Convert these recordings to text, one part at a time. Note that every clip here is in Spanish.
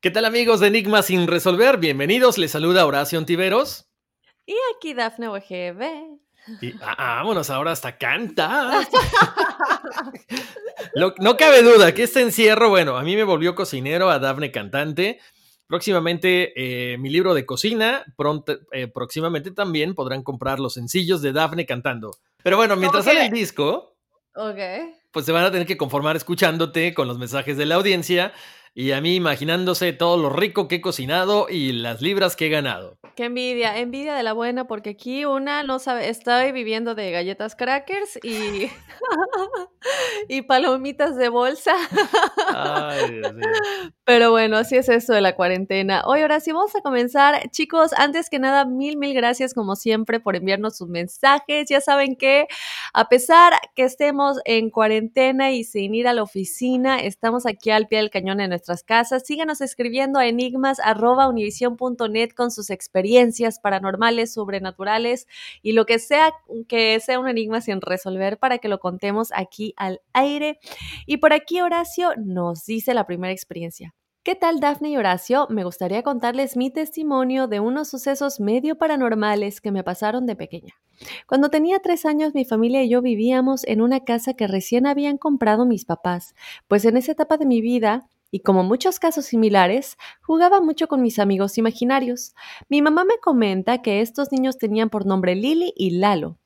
¿Qué tal amigos de Enigma sin resolver? Bienvenidos, les saluda Horacio Antiveros. Y aquí Dafne OGB. Y ah, vámonos ahora hasta canta. Lo- no cabe duda que este encierro, bueno, a mí me volvió cocinero, a Dafne cantante. Próximamente eh, mi libro de cocina, pronto, eh, próximamente también podrán comprar los sencillos de Dafne cantando. Pero bueno, mientras sale el disco, pues se van a tener que conformar escuchándote con los mensajes de la audiencia y a mí imaginándose todo lo rico que he cocinado y las libras que he ganado. Qué envidia, envidia de la buena, porque aquí una no sabe, estoy viviendo de galletas crackers y, y palomitas de bolsa. Ay, Dios mío. Pero bueno, así es esto de la cuarentena. Hoy, ahora sí vamos a comenzar. Chicos, antes que nada, mil, mil gracias como siempre por enviarnos sus mensajes. Ya saben que a pesar que estemos en cuarentena y sin ir a la oficina, estamos aquí al pie del cañón en nuestras casas. Síganos escribiendo a enigmas.univision.net con sus experiencias paranormales, sobrenaturales y lo que sea que sea un enigma sin resolver para que lo contemos aquí al aire. Y por aquí Horacio nos dice la primera experiencia. ¿Qué tal Dafne y Horacio? Me gustaría contarles mi testimonio de unos sucesos medio paranormales que me pasaron de pequeña. Cuando tenía tres años mi familia y yo vivíamos en una casa que recién habían comprado mis papás, pues en esa etapa de mi vida, y como muchos casos similares, jugaba mucho con mis amigos imaginarios. Mi mamá me comenta que estos niños tenían por nombre Lily y Lalo.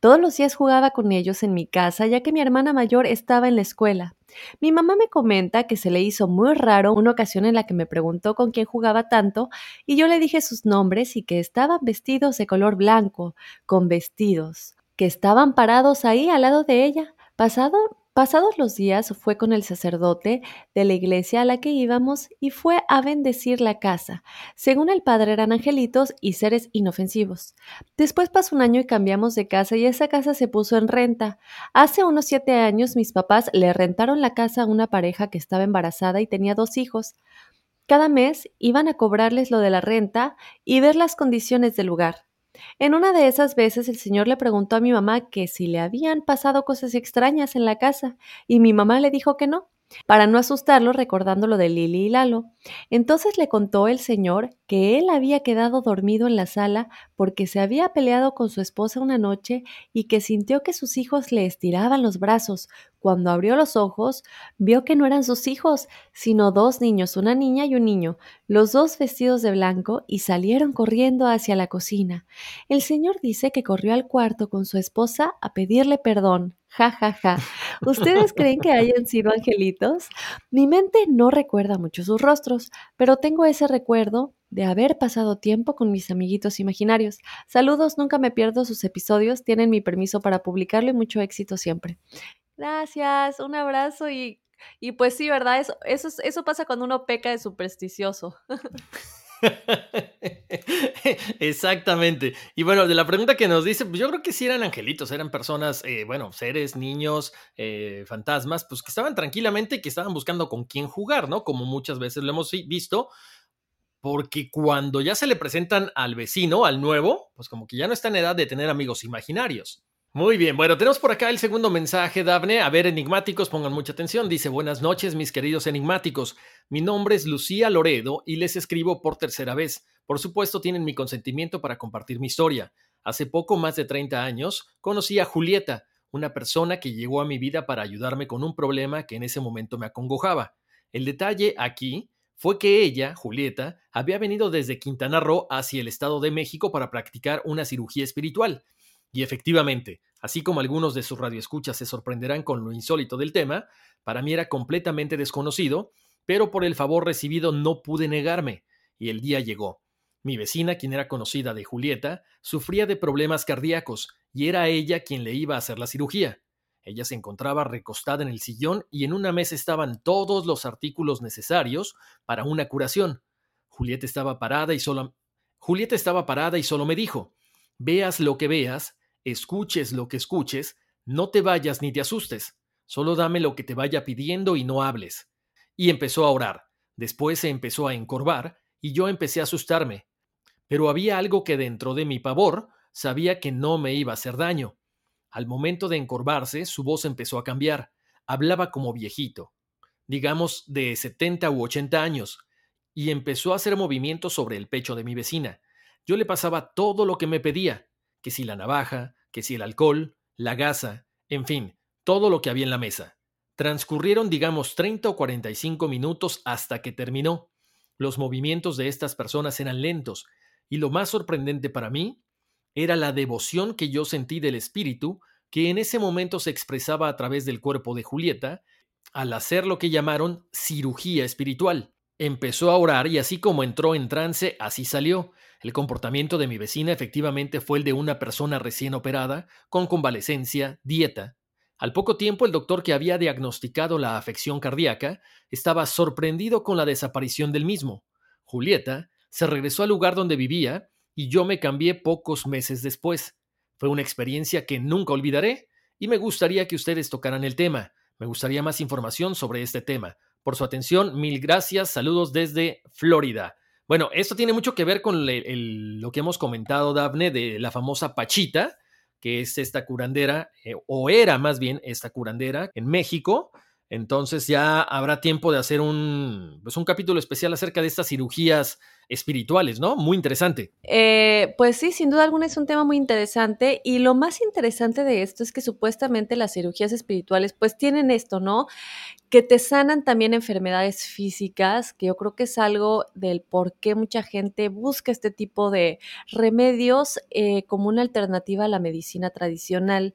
Todos los días jugaba con ellos en mi casa ya que mi hermana mayor estaba en la escuela. Mi mamá me comenta que se le hizo muy raro una ocasión en la que me preguntó con quién jugaba tanto y yo le dije sus nombres y que estaban vestidos de color blanco, con vestidos, que estaban parados ahí al lado de ella. Pasado, pasados los días fue con el sacerdote de la iglesia a la que íbamos y fue a bendecir la casa. Según el padre eran angelitos y seres inofensivos. Después pasó un año y cambiamos de casa y esa casa se puso en renta. Hace unos siete años mis papás le rentaron la casa a una pareja que estaba embarazada y tenía dos hijos. Cada mes iban a cobrarles lo de la renta y ver las condiciones del lugar. En una de esas veces el señor le preguntó a mi mamá que si le habían pasado cosas extrañas en la casa y mi mamá le dijo que no, para no asustarlo recordando lo de Lili y Lalo. Entonces le contó el señor que él había quedado dormido en la sala porque se había peleado con su esposa una noche y que sintió que sus hijos le estiraban los brazos. Cuando abrió los ojos, vio que no eran sus hijos, sino dos niños, una niña y un niño, los dos vestidos de blanco y salieron corriendo hacia la cocina. El señor dice que corrió al cuarto con su esposa a pedirle perdón. Ja, ja, ja. ¿Ustedes creen que hayan sido angelitos? Mi mente no recuerda mucho sus rostros, pero tengo ese recuerdo de haber pasado tiempo con mis amiguitos imaginarios. Saludos, nunca me pierdo sus episodios, tienen mi permiso para publicarlo y mucho éxito siempre. Gracias, un abrazo y Y pues sí, ¿verdad? Eso, eso, eso pasa cuando uno peca de supersticioso. Exactamente. Y bueno, de la pregunta que nos dice, pues yo creo que sí eran angelitos, eran personas, eh, bueno, seres, niños, eh, fantasmas, pues que estaban tranquilamente y que estaban buscando con quién jugar, ¿no? Como muchas veces lo hemos visto, porque cuando ya se le presentan al vecino, al nuevo, pues como que ya no está en edad de tener amigos imaginarios. Muy bien, bueno, tenemos por acá el segundo mensaje, Dafne. A ver, enigmáticos, pongan mucha atención. Dice, buenas noches, mis queridos enigmáticos. Mi nombre es Lucía Loredo y les escribo por tercera vez. Por supuesto, tienen mi consentimiento para compartir mi historia. Hace poco más de 30 años, conocí a Julieta, una persona que llegó a mi vida para ayudarme con un problema que en ese momento me acongojaba. El detalle aquí fue que ella, Julieta, había venido desde Quintana Roo hacia el Estado de México para practicar una cirugía espiritual. Y efectivamente, así como algunos de sus radioescuchas se sorprenderán con lo insólito del tema, para mí era completamente desconocido, pero por el favor recibido no pude negarme, y el día llegó. Mi vecina, quien era conocida de Julieta, sufría de problemas cardíacos, y era ella quien le iba a hacer la cirugía. Ella se encontraba recostada en el sillón y en una mesa estaban todos los artículos necesarios para una curación. Julieta estaba parada y solo Julieta estaba parada y solo me dijo: Veas lo que veas, escuches lo que escuches, no te vayas ni te asustes, solo dame lo que te vaya pidiendo y no hables. Y empezó a orar. Después se empezó a encorvar y yo empecé a asustarme. Pero había algo que dentro de mi pavor sabía que no me iba a hacer daño. Al momento de encorvarse, su voz empezó a cambiar. Hablaba como viejito, digamos de 70 u 80 años, y empezó a hacer movimientos sobre el pecho de mi vecina. Yo le pasaba todo lo que me pedía, que si la navaja, que si el alcohol, la gasa, en fin, todo lo que había en la mesa. Transcurrieron, digamos, 30 o 45 minutos hasta que terminó. Los movimientos de estas personas eran lentos, y lo más sorprendente para mí era la devoción que yo sentí del espíritu que en ese momento se expresaba a través del cuerpo de Julieta al hacer lo que llamaron cirugía espiritual. Empezó a orar y así como entró en trance, así salió. El comportamiento de mi vecina efectivamente fue el de una persona recién operada, con convalecencia, dieta. Al poco tiempo el doctor que había diagnosticado la afección cardíaca estaba sorprendido con la desaparición del mismo. Julieta se regresó al lugar donde vivía y yo me cambié pocos meses después. Fue una experiencia que nunca olvidaré y me gustaría que ustedes tocaran el tema. Me gustaría más información sobre este tema. Por su atención, mil gracias. Saludos desde Florida. Bueno, esto tiene mucho que ver con lo que hemos comentado, Dafne, de la famosa Pachita, que es esta curandera, eh, o era más bien esta curandera en México. Entonces ya habrá tiempo de hacer un, pues un capítulo especial acerca de estas cirugías espirituales, ¿no? Muy interesante. Eh, pues sí, sin duda alguna es un tema muy interesante y lo más interesante de esto es que supuestamente las cirugías espirituales pues tienen esto, ¿no? Que te sanan también enfermedades físicas, que yo creo que es algo del por qué mucha gente busca este tipo de remedios eh, como una alternativa a la medicina tradicional.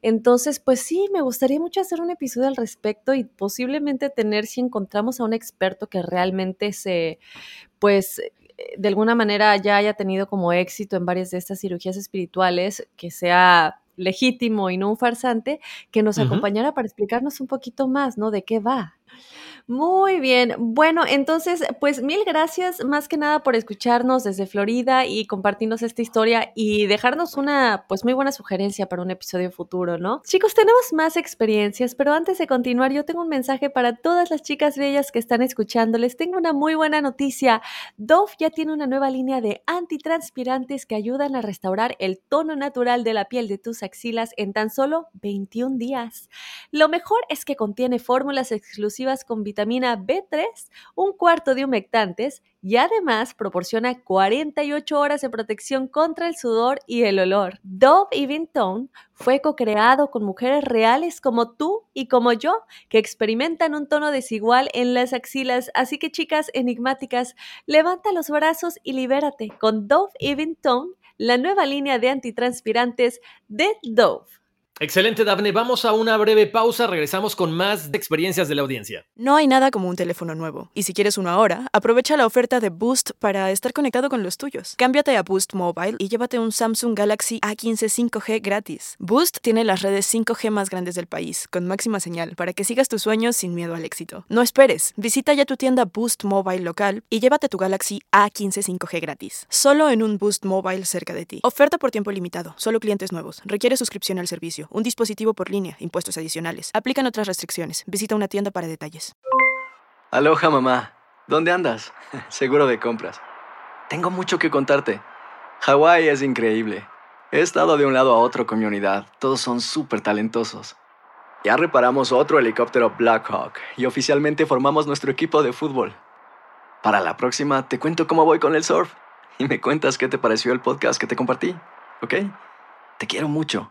Entonces, pues sí, me gustaría mucho hacer un episodio al respecto y posiblemente tener, si encontramos a un experto que realmente se pues eh, de alguna manera ya haya tenido como éxito en varias de estas cirugías espirituales, que sea legítimo y no un farsante, que nos acompañara para explicarnos un poquito más, ¿no? De qué va. Muy bien. Bueno, entonces, pues mil gracias más que nada por escucharnos desde Florida y compartirnos esta historia y dejarnos una, pues muy buena sugerencia para un episodio futuro, ¿no? Chicos, tenemos más experiencias, pero antes de continuar, yo tengo un mensaje para todas las chicas bellas que están escuchando. Les tengo una muy buena noticia. Dove ya tiene una nueva línea de antitranspirantes que ayudan a restaurar el tono natural de la piel de tus axilas en tan solo 21 días. Lo mejor es que contiene fórmulas exclusivas con vitamina vitamina B3, un cuarto de humectantes y además proporciona 48 horas de protección contra el sudor y el olor. Dove Even Tone fue co-creado con mujeres reales como tú y como yo, que experimentan un tono desigual en las axilas, así que chicas enigmáticas, levanta los brazos y libérate con Dove Even Tone, la nueva línea de antitranspirantes de Dove. Excelente, Dafne. Vamos a una breve pausa. Regresamos con más experiencias de la audiencia. No hay nada como un teléfono nuevo. Y si quieres uno ahora, aprovecha la oferta de Boost para estar conectado con los tuyos. Cámbiate a Boost Mobile y llévate un Samsung Galaxy A15 5G gratis. Boost tiene las redes 5G más grandes del país, con máxima señal, para que sigas tus sueños sin miedo al éxito. No esperes. Visita ya tu tienda Boost Mobile local y llévate tu Galaxy A15 5G gratis. Solo en un Boost Mobile cerca de ti. Oferta por tiempo limitado. Solo clientes nuevos. Requiere suscripción al un dispositivo por línea, impuestos adicionales. Aplican otras restricciones. Visita una tienda para detalles. Aloha mamá, ¿dónde andas? Seguro de compras. Tengo mucho que contarte. Hawái es increíble. He estado de un lado a otro con mi unidad. Todos son súper talentosos. Ya reparamos otro helicóptero Blackhawk y oficialmente formamos nuestro equipo de fútbol. Para la próxima te cuento cómo voy con el surf y me cuentas qué te pareció el podcast que te compartí, ¿ok? Te quiero mucho.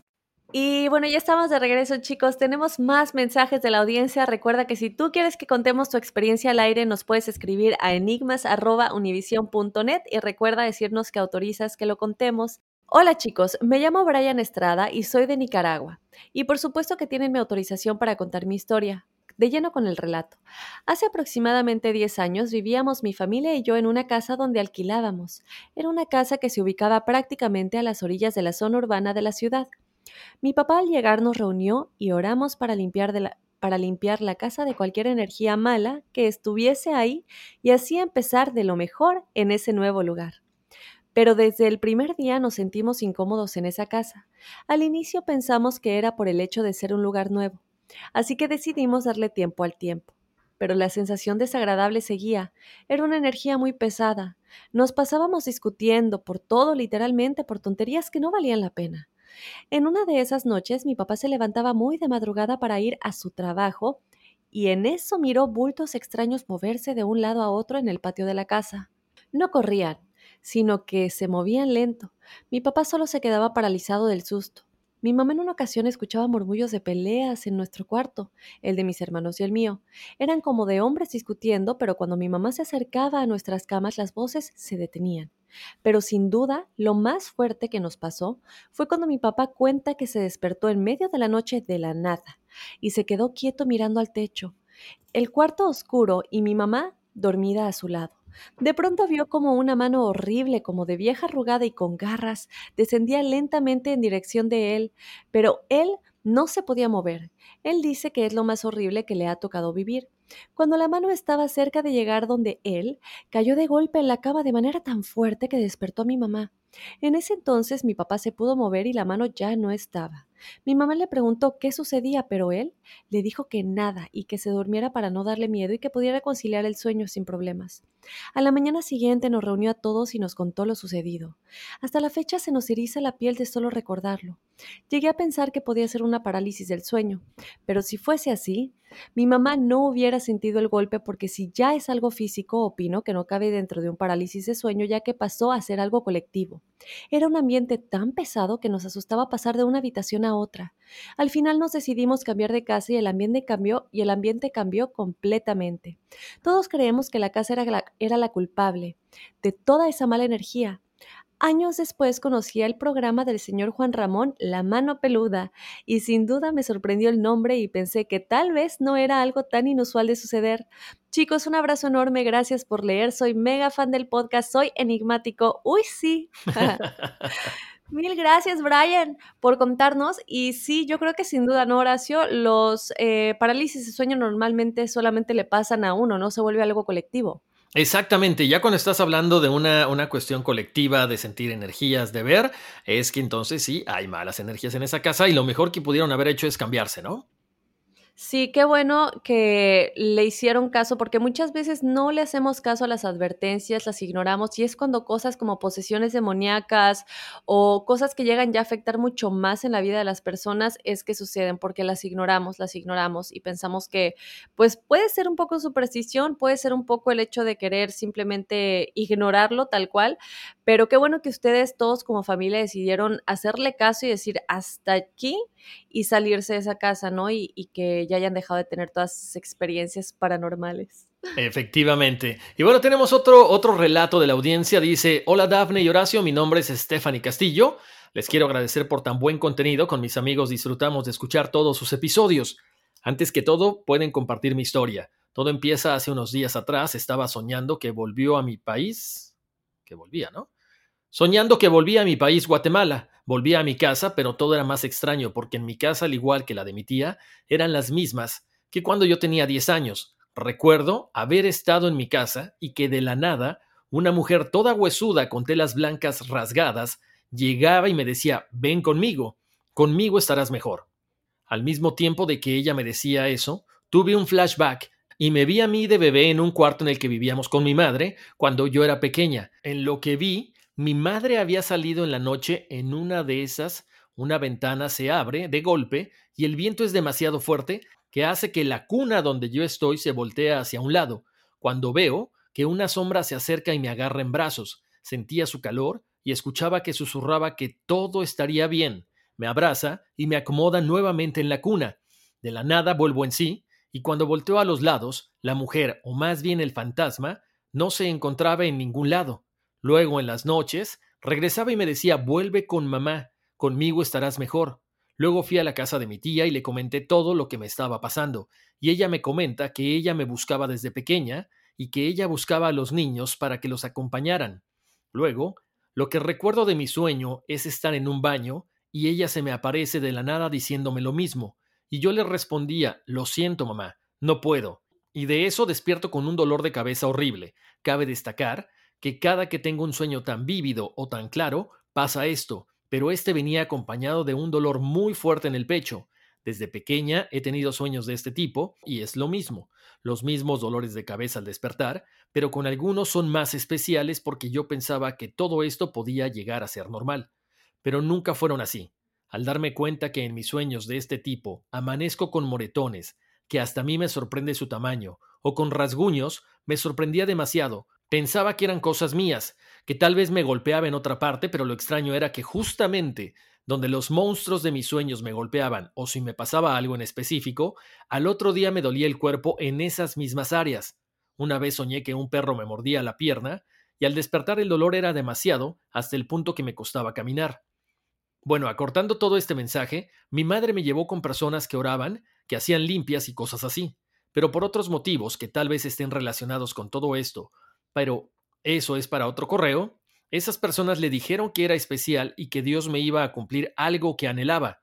Y bueno, ya estamos de regreso, chicos. Tenemos más mensajes de la audiencia. Recuerda que si tú quieres que contemos tu experiencia al aire, nos puedes escribir a enigmas.univision.net y recuerda decirnos que autorizas que lo contemos. Hola chicos, me llamo Brian Estrada y soy de Nicaragua. Y por supuesto que tienen mi autorización para contar mi historia. De lleno con el relato. Hace aproximadamente 10 años vivíamos mi familia y yo en una casa donde alquilábamos. Era una casa que se ubicaba prácticamente a las orillas de la zona urbana de la ciudad. Mi papá al llegar nos reunió y oramos para limpiar, la, para limpiar la casa de cualquier energía mala que estuviese ahí y así empezar de lo mejor en ese nuevo lugar. Pero desde el primer día nos sentimos incómodos en esa casa. Al inicio pensamos que era por el hecho de ser un lugar nuevo, así que decidimos darle tiempo al tiempo. Pero la sensación desagradable seguía. Era una energía muy pesada. Nos pasábamos discutiendo por todo, literalmente, por tonterías que no valían la pena. En una de esas noches mi papá se levantaba muy de madrugada para ir a su trabajo y en eso miró bultos extraños moverse de un lado a otro en el patio de la casa. No corrían, sino que se movían lento. Mi papá solo se quedaba paralizado del susto. Mi mamá en una ocasión escuchaba murmullos de peleas en nuestro cuarto, el de mis hermanos y el mío. Eran como de hombres discutiendo, pero cuando mi mamá se acercaba a nuestras camas las voces se detenían. Pero sin duda, lo más fuerte que nos pasó fue cuando mi papá cuenta que se despertó en medio de la noche de la nada y se quedó quieto mirando al techo, el cuarto oscuro y mi mamá dormida a su lado. De pronto vio como una mano horrible, como de vieja arrugada y con garras, descendía lentamente en dirección de él, pero él no se podía mover. Él dice que es lo más horrible que le ha tocado vivir. Cuando la mano estaba cerca de llegar donde él, cayó de golpe en la cama de manera tan fuerte que despertó a mi mamá. En ese entonces mi papá se pudo mover y la mano ya no estaba. Mi mamá le preguntó qué sucedía, pero él le dijo que nada y que se durmiera para no darle miedo y que pudiera conciliar el sueño sin problemas. A la mañana siguiente nos reunió a todos y nos contó lo sucedido. Hasta la fecha se nos eriza la piel de solo recordarlo. Llegué a pensar que podía ser una parálisis del sueño, pero si fuese así, mi mamá no hubiera sentido el golpe porque si ya es algo físico, opino que no cabe dentro de un parálisis de sueño ya que pasó a ser algo colectivo. Era un ambiente tan pesado que nos asustaba pasar de una habitación a otra. Al final nos decidimos cambiar de casa y el ambiente cambió y el ambiente cambió completamente. Todos creemos que la casa era la, era la culpable de toda esa mala energía, Años después conocí el programa del señor Juan Ramón La Mano Peluda y sin duda me sorprendió el nombre y pensé que tal vez no era algo tan inusual de suceder. Chicos, un abrazo enorme, gracias por leer, soy mega fan del podcast, soy enigmático. Uy, sí. Mil gracias, Brian, por contarnos. Y sí, yo creo que sin duda, ¿no, Horacio? Los eh, parálisis de sueño normalmente solamente le pasan a uno, no se vuelve algo colectivo. Exactamente, ya cuando estás hablando de una, una, cuestión colectiva de sentir energías, de ver, es que entonces sí, hay malas energías en esa casa y lo mejor que pudieron haber hecho es cambiarse, ¿no? Sí, qué bueno que le hicieron caso, porque muchas veces no le hacemos caso a las advertencias, las ignoramos, y es cuando cosas como posesiones demoníacas o cosas que llegan ya a afectar mucho más en la vida de las personas es que suceden, porque las ignoramos, las ignoramos y pensamos que pues puede ser un poco superstición, puede ser un poco el hecho de querer simplemente ignorarlo tal cual, pero qué bueno que ustedes todos como familia decidieron hacerle caso y decir hasta aquí y salirse de esa casa, ¿no? Y, y que ya hayan dejado de tener todas esas experiencias paranormales. Efectivamente. Y bueno, tenemos otro, otro relato de la audiencia. Dice, hola Dafne y Horacio, mi nombre es Stephanie Castillo. Les quiero agradecer por tan buen contenido. Con mis amigos disfrutamos de escuchar todos sus episodios. Antes que todo, pueden compartir mi historia. Todo empieza hace unos días atrás. Estaba soñando que volvió a mi país. Que volvía, ¿no? Soñando que volvía a mi país, Guatemala. Volví a mi casa, pero todo era más extraño porque en mi casa, al igual que la de mi tía, eran las mismas que cuando yo tenía 10 años. Recuerdo haber estado en mi casa y que de la nada una mujer toda huesuda con telas blancas rasgadas llegaba y me decía, ven conmigo, conmigo estarás mejor. Al mismo tiempo de que ella me decía eso, tuve un flashback y me vi a mí de bebé en un cuarto en el que vivíamos con mi madre cuando yo era pequeña. En lo que vi mi madre había salido en la noche en una de esas, una ventana se abre de golpe y el viento es demasiado fuerte que hace que la cuna donde yo estoy se voltea hacia un lado. Cuando veo que una sombra se acerca y me agarra en brazos, sentía su calor y escuchaba que susurraba que todo estaría bien. Me abraza y me acomoda nuevamente en la cuna. De la nada vuelvo en sí, y cuando volteo a los lados, la mujer, o más bien el fantasma, no se encontraba en ningún lado. Luego, en las noches, regresaba y me decía, vuelve con mamá, conmigo estarás mejor. Luego fui a la casa de mi tía y le comenté todo lo que me estaba pasando, y ella me comenta que ella me buscaba desde pequeña y que ella buscaba a los niños para que los acompañaran. Luego, lo que recuerdo de mi sueño es estar en un baño y ella se me aparece de la nada diciéndome lo mismo, y yo le respondía, lo siento mamá, no puedo. Y de eso despierto con un dolor de cabeza horrible. Cabe destacar que cada que tengo un sueño tan vívido o tan claro, pasa esto, pero este venía acompañado de un dolor muy fuerte en el pecho. Desde pequeña he tenido sueños de este tipo y es lo mismo, los mismos dolores de cabeza al despertar, pero con algunos son más especiales porque yo pensaba que todo esto podía llegar a ser normal. Pero nunca fueron así. Al darme cuenta que en mis sueños de este tipo amanezco con moretones, que hasta a mí me sorprende su tamaño, o con rasguños, me sorprendía demasiado, Pensaba que eran cosas mías, que tal vez me golpeaba en otra parte, pero lo extraño era que justamente donde los monstruos de mis sueños me golpeaban o si me pasaba algo en específico, al otro día me dolía el cuerpo en esas mismas áreas. Una vez soñé que un perro me mordía la pierna y al despertar el dolor era demasiado hasta el punto que me costaba caminar. Bueno, acortando todo este mensaje, mi madre me llevó con personas que oraban, que hacían limpias y cosas así, pero por otros motivos que tal vez estén relacionados con todo esto, pero eso es para otro correo, esas personas le dijeron que era especial y que Dios me iba a cumplir algo que anhelaba.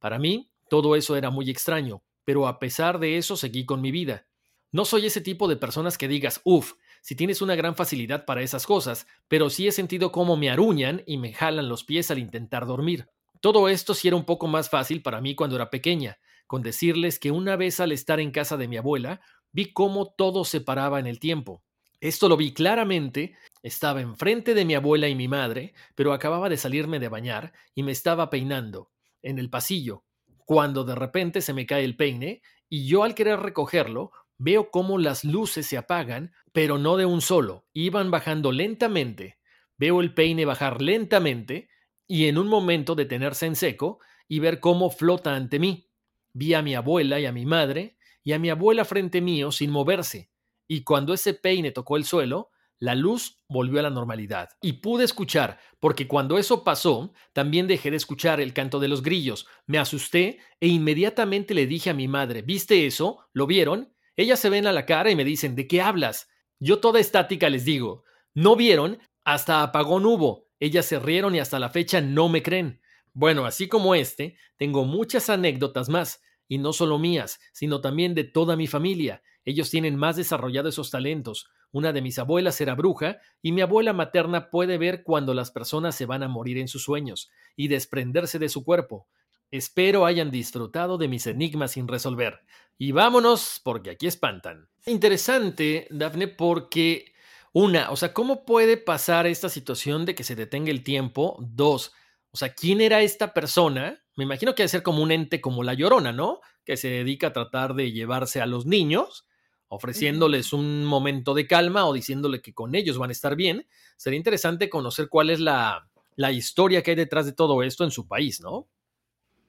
Para mí, todo eso era muy extraño, pero a pesar de eso seguí con mi vida. No soy ese tipo de personas que digas, uff, si tienes una gran facilidad para esas cosas, pero sí he sentido cómo me aruñan y me jalan los pies al intentar dormir. Todo esto sí era un poco más fácil para mí cuando era pequeña, con decirles que una vez al estar en casa de mi abuela, vi cómo todo se paraba en el tiempo. Esto lo vi claramente. Estaba enfrente de mi abuela y mi madre, pero acababa de salirme de bañar y me estaba peinando en el pasillo, cuando de repente se me cae el peine y yo al querer recogerlo veo cómo las luces se apagan, pero no de un solo, iban bajando lentamente. Veo el peine bajar lentamente y en un momento detenerse en seco y ver cómo flota ante mí. Vi a mi abuela y a mi madre y a mi abuela frente mío sin moverse y cuando ese peine tocó el suelo, la luz volvió a la normalidad. Y pude escuchar, porque cuando eso pasó, también dejé de escuchar el canto de los grillos. Me asusté e inmediatamente le dije a mi madre, ¿viste eso? ¿Lo vieron? Ellas se ven a la cara y me dicen, ¿de qué hablas? Yo toda estática les digo, ¿no vieron? Hasta apagón hubo. Ellas se rieron y hasta la fecha no me creen. Bueno, así como este, tengo muchas anécdotas más, y no solo mías, sino también de toda mi familia. Ellos tienen más desarrollado esos talentos. Una de mis abuelas era bruja y mi abuela materna puede ver cuando las personas se van a morir en sus sueños y desprenderse de su cuerpo. Espero hayan disfrutado de mis enigmas sin resolver. Y vámonos, porque aquí espantan. Interesante, Dafne, porque una, o sea, ¿cómo puede pasar esta situación de que se detenga el tiempo? Dos, o sea, ¿quién era esta persona? Me imagino que debe ser como un ente como la llorona, ¿no? Que se dedica a tratar de llevarse a los niños, ofreciéndoles un momento de calma o diciéndole que con ellos van a estar bien. Sería interesante conocer cuál es la, la historia que hay detrás de todo esto en su país, ¿no?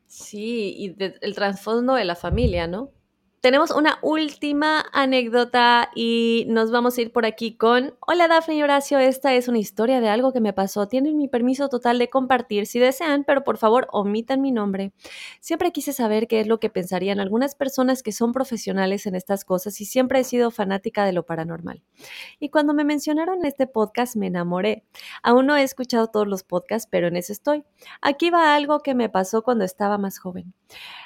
Sí, y el trasfondo de la familia, ¿no? Tenemos una última anécdota y nos vamos a ir por aquí con, hola Dafne y Horacio, esta es una historia de algo que me pasó. Tienen mi permiso total de compartir si desean, pero por favor omitan mi nombre. Siempre quise saber qué es lo que pensarían algunas personas que son profesionales en estas cosas y siempre he sido fanática de lo paranormal. Y cuando me mencionaron este podcast me enamoré. Aún no he escuchado todos los podcasts, pero en eso estoy. Aquí va algo que me pasó cuando estaba más joven.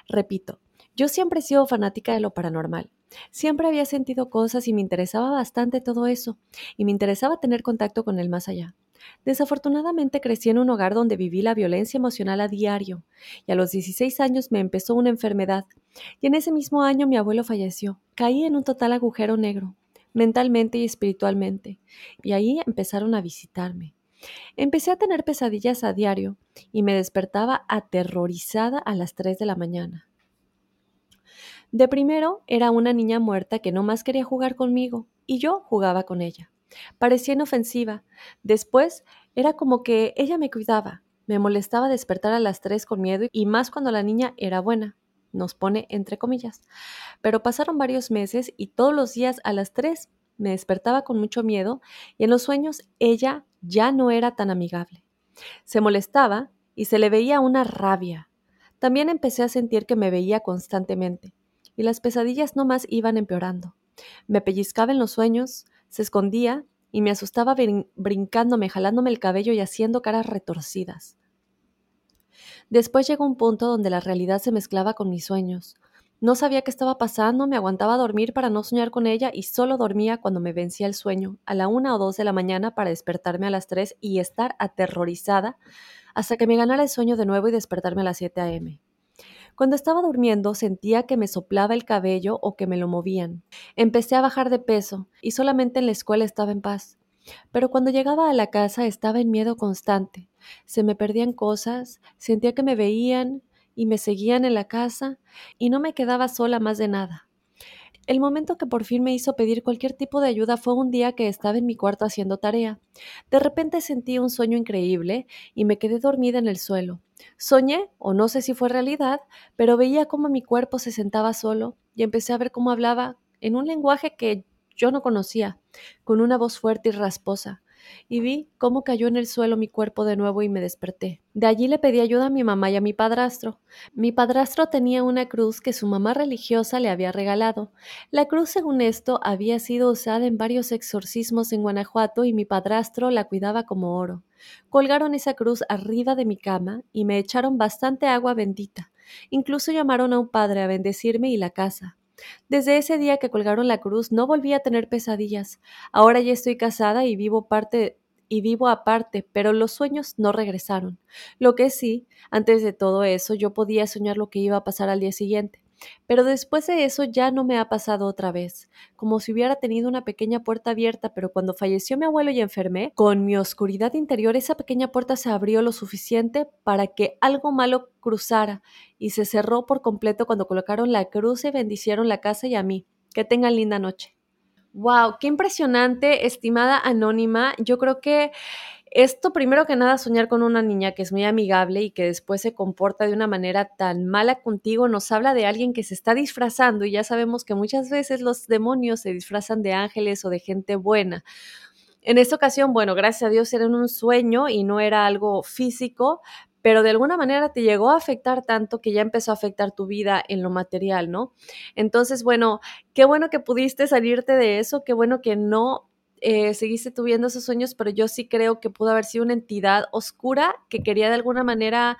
Repito, yo siempre he sido fanática de lo paranormal. Siempre había sentido cosas y me interesaba bastante todo eso, y me interesaba tener contacto con el más allá. Desafortunadamente crecí en un hogar donde viví la violencia emocional a diario, y a los 16 años me empezó una enfermedad, y en ese mismo año mi abuelo falleció. Caí en un total agujero negro, mentalmente y espiritualmente, y ahí empezaron a visitarme. Empecé a tener pesadillas a diario y me despertaba aterrorizada a las 3 de la mañana. De primero era una niña muerta que no más quería jugar conmigo y yo jugaba con ella. Parecía inofensiva. Después era como que ella me cuidaba. Me molestaba despertar a las tres con miedo y más cuando la niña era buena. Nos pone entre comillas. Pero pasaron varios meses y todos los días a las tres me despertaba con mucho miedo y en los sueños ella ya no era tan amigable. Se molestaba y se le veía una rabia. También empecé a sentir que me veía constantemente y las pesadillas no más iban empeorando. Me pellizcaba en los sueños, se escondía y me asustaba brincándome, jalándome el cabello y haciendo caras retorcidas. Después llegó un punto donde la realidad se mezclaba con mis sueños. No sabía qué estaba pasando, me aguantaba dormir para no soñar con ella y solo dormía cuando me vencía el sueño, a la una o dos de la mañana para despertarme a las tres y estar aterrorizada hasta que me ganara el sueño de nuevo y despertarme a las 7 a.m. Cuando estaba durmiendo sentía que me soplaba el cabello o que me lo movían. Empecé a bajar de peso y solamente en la escuela estaba en paz. Pero cuando llegaba a la casa estaba en miedo constante. Se me perdían cosas, sentía que me veían y me seguían en la casa y no me quedaba sola más de nada. El momento que por fin me hizo pedir cualquier tipo de ayuda fue un día que estaba en mi cuarto haciendo tarea. De repente sentí un sueño increíble y me quedé dormida en el suelo. Soñé, o no sé si fue realidad, pero veía cómo mi cuerpo se sentaba solo y empecé a ver cómo hablaba en un lenguaje que yo no conocía, con una voz fuerte y rasposa y vi cómo cayó en el suelo mi cuerpo de nuevo y me desperté. De allí le pedí ayuda a mi mamá y a mi padrastro. Mi padrastro tenía una cruz que su mamá religiosa le había regalado. La cruz, según esto, había sido usada en varios exorcismos en Guanajuato y mi padrastro la cuidaba como oro. Colgaron esa cruz arriba de mi cama y me echaron bastante agua bendita. Incluso llamaron a un padre a bendecirme y la casa. Desde ese día que colgaron la cruz no volví a tener pesadillas. Ahora ya estoy casada y vivo parte y vivo aparte, pero los sueños no regresaron. Lo que sí, antes de todo eso, yo podía soñar lo que iba a pasar al día siguiente. Pero después de eso ya no me ha pasado otra vez, como si hubiera tenido una pequeña puerta abierta, pero cuando falleció mi abuelo y enfermé, con mi oscuridad interior esa pequeña puerta se abrió lo suficiente para que algo malo cruzara y se cerró por completo cuando colocaron la cruz y bendicieron la casa y a mí. Que tengan linda noche. Wow, qué impresionante, estimada anónima. Yo creo que esto, primero que nada, soñar con una niña que es muy amigable y que después se comporta de una manera tan mala contigo, nos habla de alguien que se está disfrazando y ya sabemos que muchas veces los demonios se disfrazan de ángeles o de gente buena. En esta ocasión, bueno, gracias a Dios era un sueño y no era algo físico, pero de alguna manera te llegó a afectar tanto que ya empezó a afectar tu vida en lo material, ¿no? Entonces, bueno, qué bueno que pudiste salirte de eso, qué bueno que no eh, seguiste tuviendo esos sueños, pero yo sí creo que pudo haber sido una entidad oscura que quería de alguna manera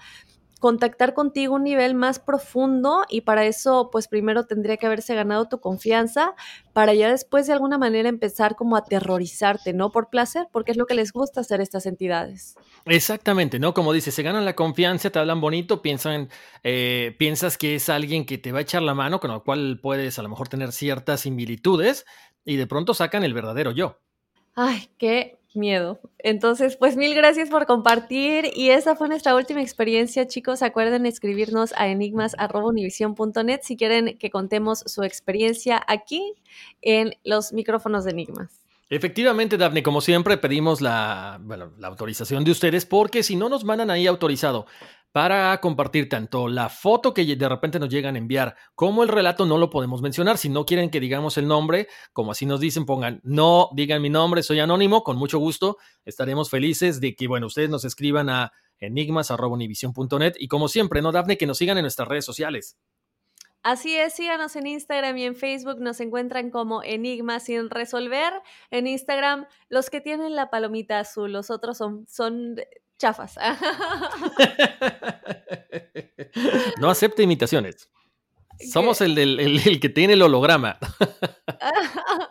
contactar contigo un nivel más profundo y para eso pues primero tendría que haberse ganado tu confianza para ya después de alguna manera empezar como a aterrorizarte, no por placer, porque es lo que les gusta hacer estas entidades. Exactamente, ¿no? Como dices, se ganan la confianza, te hablan bonito, piensan, eh, piensas que es alguien que te va a echar la mano, con lo cual puedes a lo mejor tener ciertas similitudes y de pronto sacan el verdadero yo. Ay, qué miedo. Entonces, pues mil gracias por compartir y esa fue nuestra última experiencia, chicos. Acuerden escribirnos a enigmas.univision.net si quieren que contemos su experiencia aquí en los micrófonos de Enigmas. Efectivamente, Daphne, como siempre, pedimos la, la autorización de ustedes porque si no nos mandan ahí autorizado para compartir tanto la foto que de repente nos llegan a enviar como el relato no lo podemos mencionar. Si no quieren que digamos el nombre, como así nos dicen, pongan no digan mi nombre, soy anónimo, con mucho gusto estaremos felices de que, bueno, ustedes nos escriban a enigmas.univision.net y como siempre, ¿no, Dafne? Que nos sigan en nuestras redes sociales. Así es, síganos en Instagram y en Facebook, nos encuentran como Enigmas sin resolver. En Instagram, los que tienen la palomita azul, los otros son, son chafas. no acepte imitaciones. Somos el, del, el, que tiene el holograma.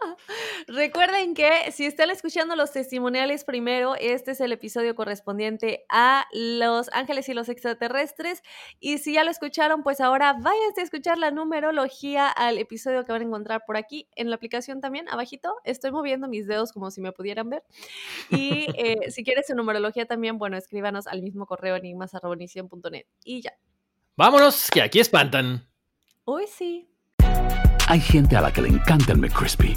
Recuerden que si están escuchando los testimoniales primero, este es el episodio correspondiente a Los Ángeles y los Extraterrestres. Y si ya lo escucharon, pues ahora váyanse a escuchar la numerología al episodio que van a encontrar por aquí en la aplicación también, abajito. Estoy moviendo mis dedos como si me pudieran ver. Y eh, si quieres su numerología también, bueno, escríbanos al mismo correo enigmas.net. Y ya. Vámonos, que aquí espantan. Uy, sí. Hay gente a la que le encanta el McCrispy